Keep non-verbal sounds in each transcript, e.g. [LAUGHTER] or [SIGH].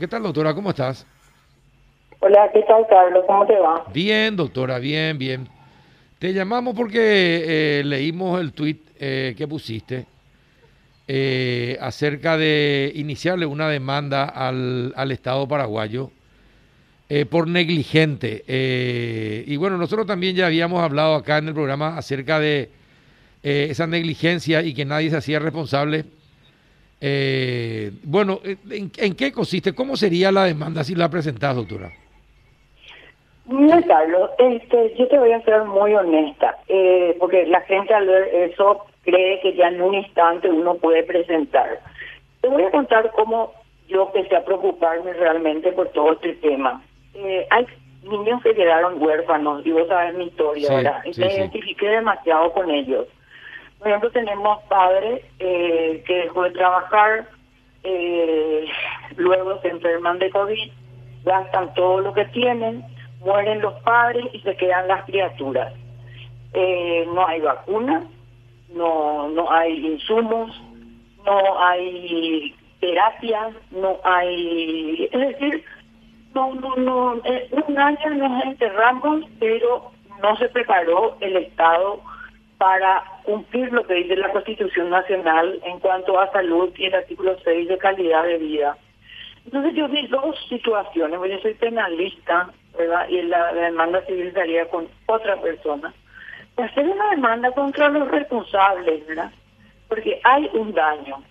¿Qué tal, doctora? ¿Cómo estás? Hola, ¿qué tal, Carlos? ¿Cómo te va? Bien, doctora, bien, bien. Te llamamos porque eh, leímos el tuit eh, que pusiste eh, acerca de iniciarle una demanda al, al Estado paraguayo por negligente. y bueno, nosotros también ya habíamos hablado acá en el programa acerca de esa negligencia y que nadie se hacía responsable eh, bueno, ¿en, qué consiste? ¿Cómo sería la demanda si la presentás, doctora? No, Carlos, este, yo te voy a ser muy honesta, eh, porque la gente al ver eso cree que ya en un instante uno puede presentar. Te voy a contar cómo yo empecé a preocuparme realmente por todo este tema. Eh, hay niños que quedaron huérfanos, y vos sabes mi historia, ahora, y me identifiqué demasiado con ellos. Por ejemplo, tenemos padres eh, que dejó de trabajar, eh, luego se enferman de COVID, gastan todo lo que tienen, mueren los padres y se quedan las criaturas. Eh, no hay vacunas, no, no hay insumos, no hay terapia, no hay... Es decir, no, no, no, un año nos enterramos, pero no se preparó el Estado para cumplir lo que dice la Constitución Nacional en cuanto a salud y el artículo 6 de calidad de vida. Entonces yo vi dos situaciones, yo soy penalista, ¿verdad? Y la, demanda civil sería con otra persona. hacer una demanda contra los responsables, ¿verdad? Porque hay un daño.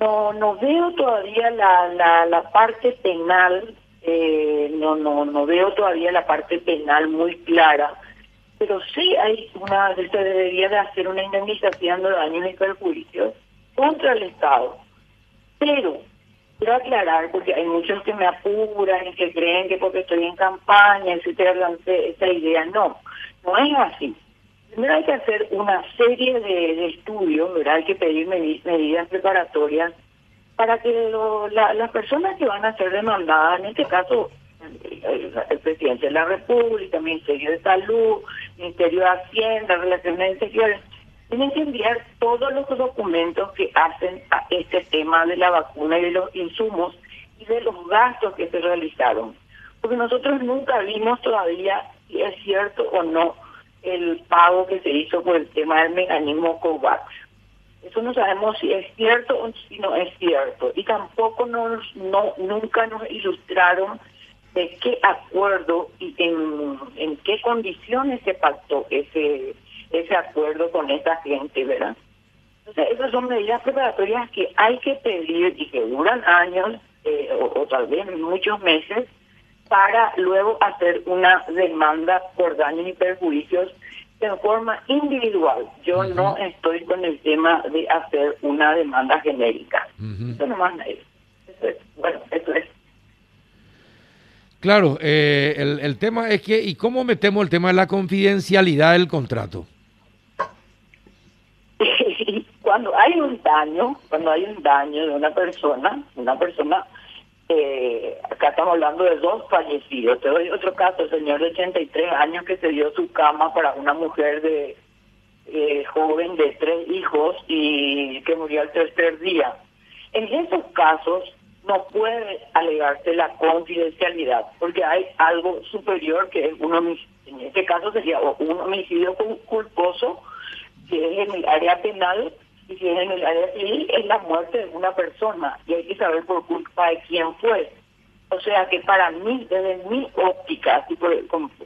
No no veo todavía la, la, la parte penal, eh, no, no, no veo todavía la parte penal muy clara pero sí hay una, se debería de hacer una indemnización de daños y perjuicios contra el Estado. Pero quiero aclarar, porque hay muchos que me apuran y que creen que porque estoy en campaña, etcétera, esa idea. No, no es así. Primero hay que hacer una serie de, estudios, ¿verdad? Hay que pedir medidas preparatorias para que las personas que van a ser demandadas, en este caso el, presidente de la República, Ministerio de Salud, Ministerio de Hacienda, Relaciones Exteriores, tienen que enviar todos los documentos que hacen a este tema de la vacuna y de los insumos y de los gastos que se realizaron. Porque nosotros nunca vimos todavía si es cierto o no el pago que se hizo por el tema del mecanismo COVAX. Eso no sabemos si es cierto o si no es cierto. Y tampoco nos, no, nunca nos ilustraron de qué acuerdo y en, en qué condiciones se pactó ese ese acuerdo con esa gente, ¿verdad? Entonces, esas son medidas preparatorias que hay que pedir y que duran años eh, o, tal vez muchos meses para luego hacer una demanda por daños y perjuicios en forma individual. Yo no estoy con el tema de hacer una demanda genérica. Eso nomás es. Eso es. Bueno, eso es. Claro, eh, el, el tema es que, ¿y cómo metemos el tema de la confidencialidad del contrato? [LAUGHS] cuando hay un daño, cuando hay un daño de una persona, una persona, eh, acá estamos hablando de dos fallecidos. Te doy otro caso, señor de 83 años que se dio su cama para una mujer de eh, joven de tres hijos y que murió al tercer día. En esos casos, no puede alegarse la confidencialidad, porque hay algo superior que es un homicidio, en este caso sería un homicidio culposo, si es en el área penal y si es en el área civil, es la muerte de una persona y hay que saber por culpa de quién fue. O sea que para mí, desde mi óptica,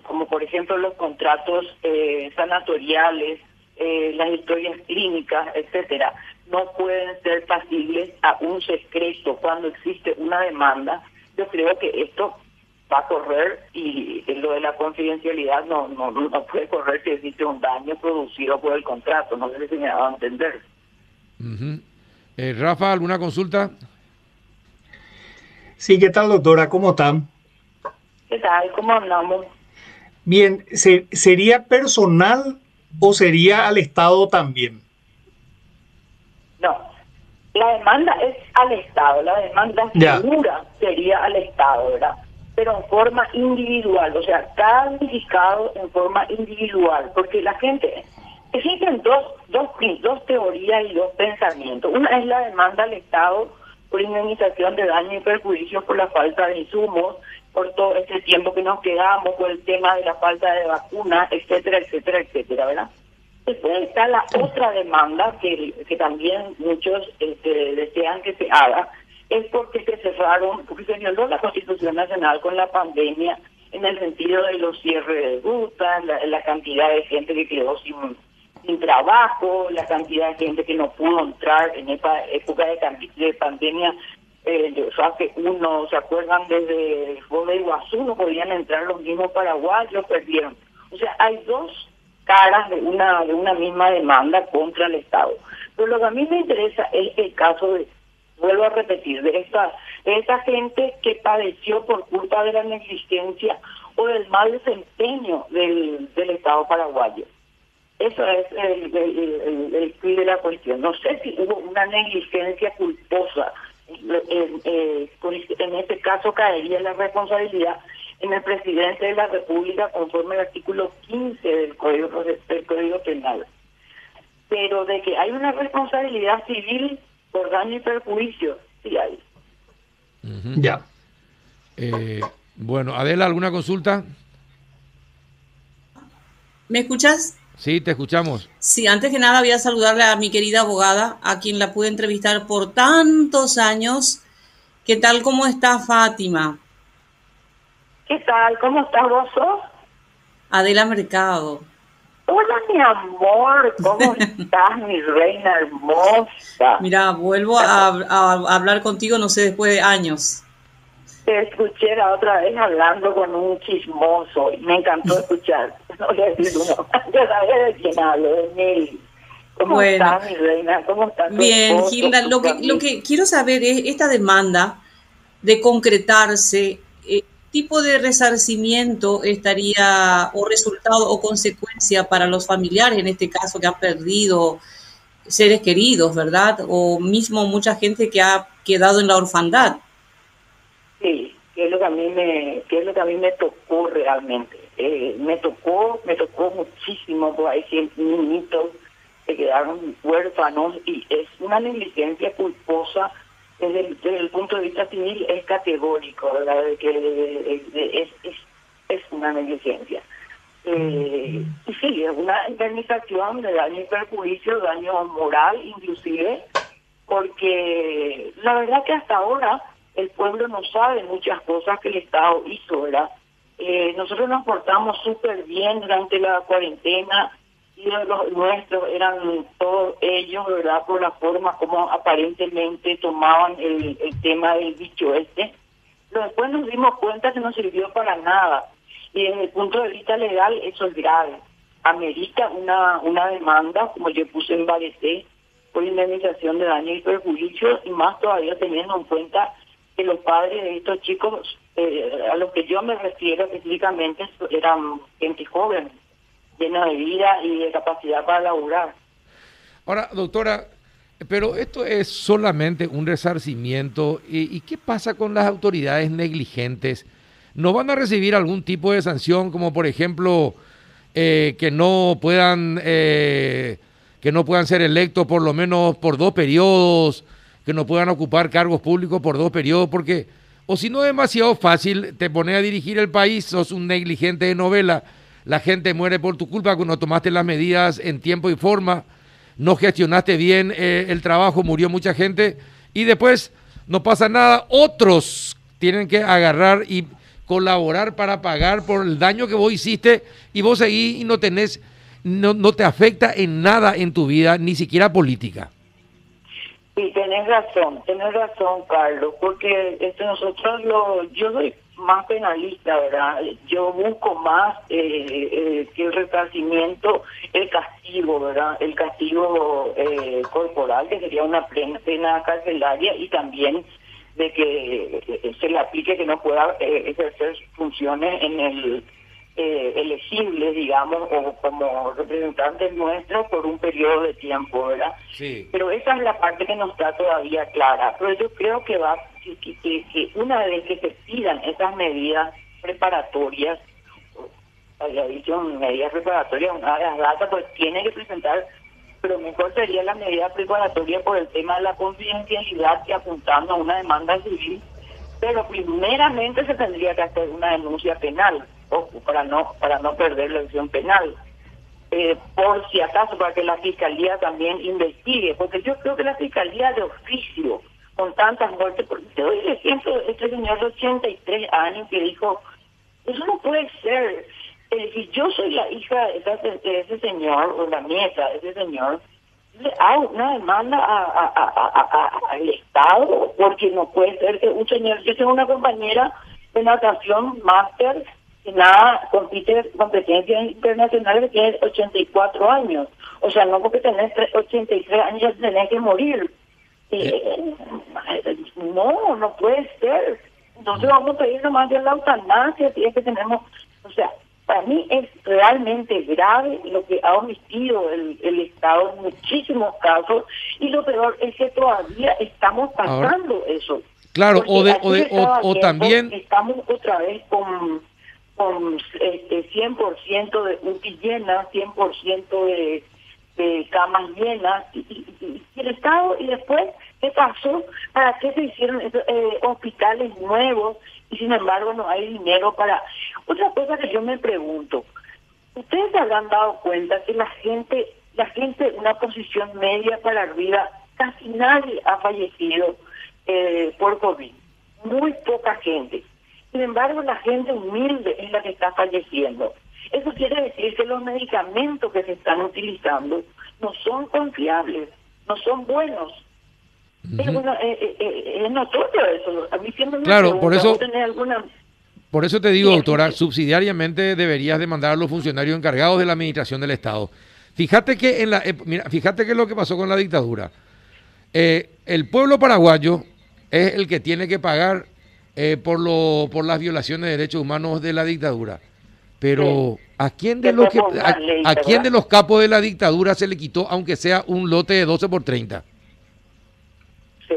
como, por ejemplo los contratos eh, sanatoriales, eh, las historias clínicas, etcétera, no pueden ser pasibles a un secreto cuando existe una demanda. Yo creo que esto va a correr y lo de la confidencialidad no no, no puede correr si existe un daño producido por el contrato. No sé si me va a entender. Eh, Rafa, ¿alguna consulta? Sí, ¿qué tal, doctora? ¿Cómo están? ¿Qué tal? ¿Cómo andamos? Bien, ¿sería personal o sería al Estado también? No, la demanda es al Estado, la demanda segura sería al Estado, ¿verdad? Pero en forma individual, o sea, cada indicado en forma individual, porque la gente, existen dos, dos, dos teorías y dos pensamientos. Una es la demanda al Estado por indemnización de daño y perjuicios por la falta de insumos, por todo este tiempo que nos quedamos, por el tema de la falta de vacunas, etcétera, etcétera, etcétera, ¿verdad? Después está la otra demanda que, que también muchos este, desean que se haga, es porque se cerraron, porque se violó la Constitución Nacional con la pandemia en el sentido de los cierres de rutas, la, cantidad de gente que quedó sin, sin trabajo, la cantidad de gente que no pudo entrar en esta época de, de pandemia. Eh, o que uno, ¿se acuerdan? Desde el de Iguazú no podían entrar los mismos paraguayos, perdieron. O sea, hay dos caras de una de una misma demanda contra el Estado. Pero lo que a mí me interesa es el caso de, vuelvo a repetir, de esta, de esta gente que padeció por culpa de la negligencia o del mal desempeño del, del Estado paraguayo. Eso es el, el, el, de la cuestión. No sé si hubo una negligencia culposa. En, en, en este caso caería la responsabilidad en el presidente de la República conforme al artículo 15 del Código, del Código Penal. Pero de que hay una responsabilidad civil por daño y perjuicio, sí hay. Ya. Eh, bueno, Adela, ¿alguna consulta? ¿Me escuchas? Sí, te escuchamos. Sí, antes que nada voy a saludarle a mi querida abogada, a quien la pude entrevistar por tantos años. ¿Qué tal? ¿Cómo está Fátima? ¿Qué tal? ¿Cómo estás vos? Adela Mercado. Hola, mi amor, ¿cómo [LAUGHS] estás, mi reina hermosa? Mira, vuelvo a, hablar contigo, no sé, después de años. Te escuché la otra vez hablando con un chismoso y me encantó [LAUGHS] escuchar. No le decir uno, [LAUGHS] ya sabes de quién hablo, de Nelly. ¿Cómo estás, mi reina? ¿Cómo estás? Bien, Gilda, lo que, lo que quiero saber es esta demanda de concretarse tipo de resarcimiento estaría o resultado o consecuencia para los familiares, en este caso que han perdido seres queridos, ¿verdad? O mismo mucha gente que ha quedado en la orfandad. Sí, que es lo que a mí me, que es lo que a mí me tocó realmente. Eh, me tocó, me tocó muchísimo, porque hay niñitos que quedaron huérfanos y es una negligencia culposa desde el, punto de vista civil es categórico, ¿verdad? que es, una negligencia. Eh, y sí, es una indemnización de daño y perjuicio, daño moral inclusive, porque la verdad que hasta ahora el pueblo no sabe muchas cosas que el Estado hizo, ¿verdad? Eh, nosotros nos portamos súper bien durante la cuarentena, los nuestros eran todos ellos, ¿verdad? Por la forma como aparentemente tomaban el, tema del bicho este. Pero después nos dimos cuenta que no sirvió para nada. Y desde el punto de vista legal eso es grave. Amerita una, una demanda, como yo puse en Bareté, por indemnización de daño y perjuicio, y más todavía teniendo en cuenta que los padres de estos chicos, eh, a los que yo me refiero específicamente, eran gente joven lleno de vida y de capacidad para laburar. Ahora, doctora, pero esto es solamente un resarcimiento. ¿Y, qué pasa con las autoridades negligentes? ¿No van a recibir algún tipo de sanción, como por ejemplo eh, que no puedan eh, que no puedan ser electos por lo menos por dos periodos, que no puedan ocupar cargos públicos por dos periodos? Porque o si no es demasiado fácil, te pones a dirigir el país, sos un negligente de novela la gente muere por tu culpa cuando tomaste las medidas en tiempo y forma, no gestionaste bien eh, el trabajo, murió mucha gente y después no pasa nada, otros tienen que agarrar y colaborar para pagar por el daño que vos hiciste y vos seguís y no tenés, no, no te afecta en nada en tu vida, ni siquiera política. Sí, tenés razón, tenés razón, Carlos, porque este, nosotros lo, yo soy más penalista, ¿verdad? Yo busco más eh, eh, que el resarcimiento, el castigo, ¿verdad? El castigo eh, corporal, que sería una pena, pena carcelaria, y también de que se le aplique que no pueda ejercer funciones en el eh, elegibles, digamos, o como representantes nuestros por un periodo de tiempo, ¿verdad? Sí. Pero esa es la parte que no está todavía clara. Pero yo creo que va que, una vez que se pidan esas medidas preparatorias, había dicho medidas preparatorias, una de las datas, pues tiene que presentar pero mejor sería la medida preparatoria por el tema de la confidencialidad que apuntando a una demanda civil, pero primeramente se tendría que hacer una denuncia penal, ojo, para no, para no perder la acción penal. Eh, por si acaso, para que la fiscalía también investigue, porque yo creo que la fiscalía de oficio, con tantas muertes, porque te doy el ejemplo este señor de 83 años que dijo, eso no puede ser, eh, si yo soy la hija de, ese señor, o la nieta de ese señor, le hago una demanda al Estado, porque no puede ser que un señor, yo tengo una compañera de natación, máster, que nada compite competencias internacionales que tiene 84 años. O sea, no porque tenés 83 años ya tenés que morir. Eh, no, no puede ser. Entonces vamos a pedir nomás de la eutanasia si es que tenemos, o sea, para mí es realmente grave lo que ha omitido el, el Estado en muchísimos casos y lo peor es que todavía estamos pasando eso. Claro, o, de, o, también... Estamos otra vez con con este 100% de UTI llenas, 100% de, de camas llenas, y, el Estado, y después, ¿qué pasó? ¿Para qué se hicieron eh, hospitales nuevos? Y sin embargo no hay dinero para... Otra cosa que yo me pregunto, ustedes se habrán dado cuenta que la gente, la gente en una posición media para arriba, casi nadie ha fallecido eh, por COVID, muy poca gente. Sin embargo, la gente humilde es la que está falleciendo. Eso quiere decir que los medicamentos que se están utilizando no son confiables, no son buenos. es, eh, eh, eh, notorio eso. A mí siempre me claro, por eso, por eso te digo, doctora, subsidiariamente deberías demandar a los funcionarios encargados de la administración del Estado. Fíjate que en la, mira, fíjate que es lo que pasó con la dictadura. el pueblo paraguayo es el que tiene que pagar eh, por, lo, por las violaciones de derechos humanos de la dictadura. Pero ¿a quién de los que, a, quién de los capos de la dictadura se le quitó aunque sea un lote de 12 por 30? Sí.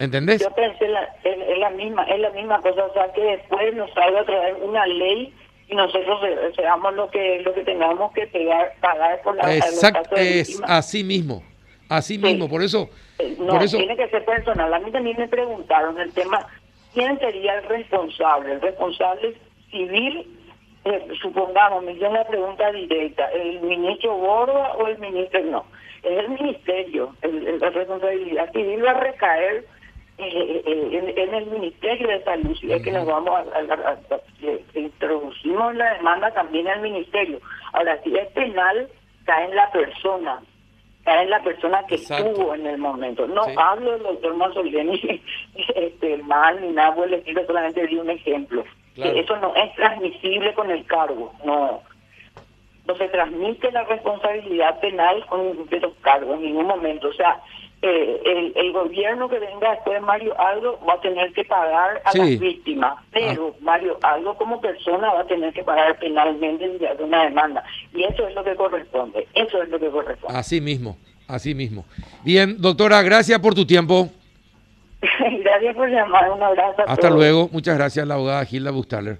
¿Entendés? Yo pensé la, es, la misma es la misma cosa, o sea que después nos salga a traer una ley y nosotros seamos lo que lo que tengamos que pegar, pagar por la Exacto, es así mismo. Así mismo, por eso, eh, no, tiene que ser personal. A mí también me preguntaron el tema ¿quién sería el responsable? El responsable civil, eh, supongamos, me hicieron la pregunta directa, ¿el ministro Borba o el ministro no? Es el ministerio, la responsabilidad civil va a recaer eh, eh, en, el Ministerio de Salud, si es que nos vamos a, introducimos la demanda también al Ministerio. Ahora, si es penal, cae en la persona, en la persona que estuvo en el momento. No hablo del doctor Mazzolini [LAUGHS] este, mal ni nada por el estilo, solamente di un ejemplo. Eso no es transmisible con el cargo, no. No se transmite la responsabilidad penal con de los cargos en ningún momento. O sea, eh, el, el, gobierno que venga después de Mario Aldo va a tener que pagar a las víctimas, pero ah. Mario Aldo como persona va a tener que pagar penalmente de una demanda. Y eso es lo que corresponde, eso es lo que corresponde. Así mismo, así mismo. Bien, doctora, gracias por tu tiempo. Gracias por llamar, un abrazo. Hasta luego, muchas gracias, la abogada Gilda Bustaler.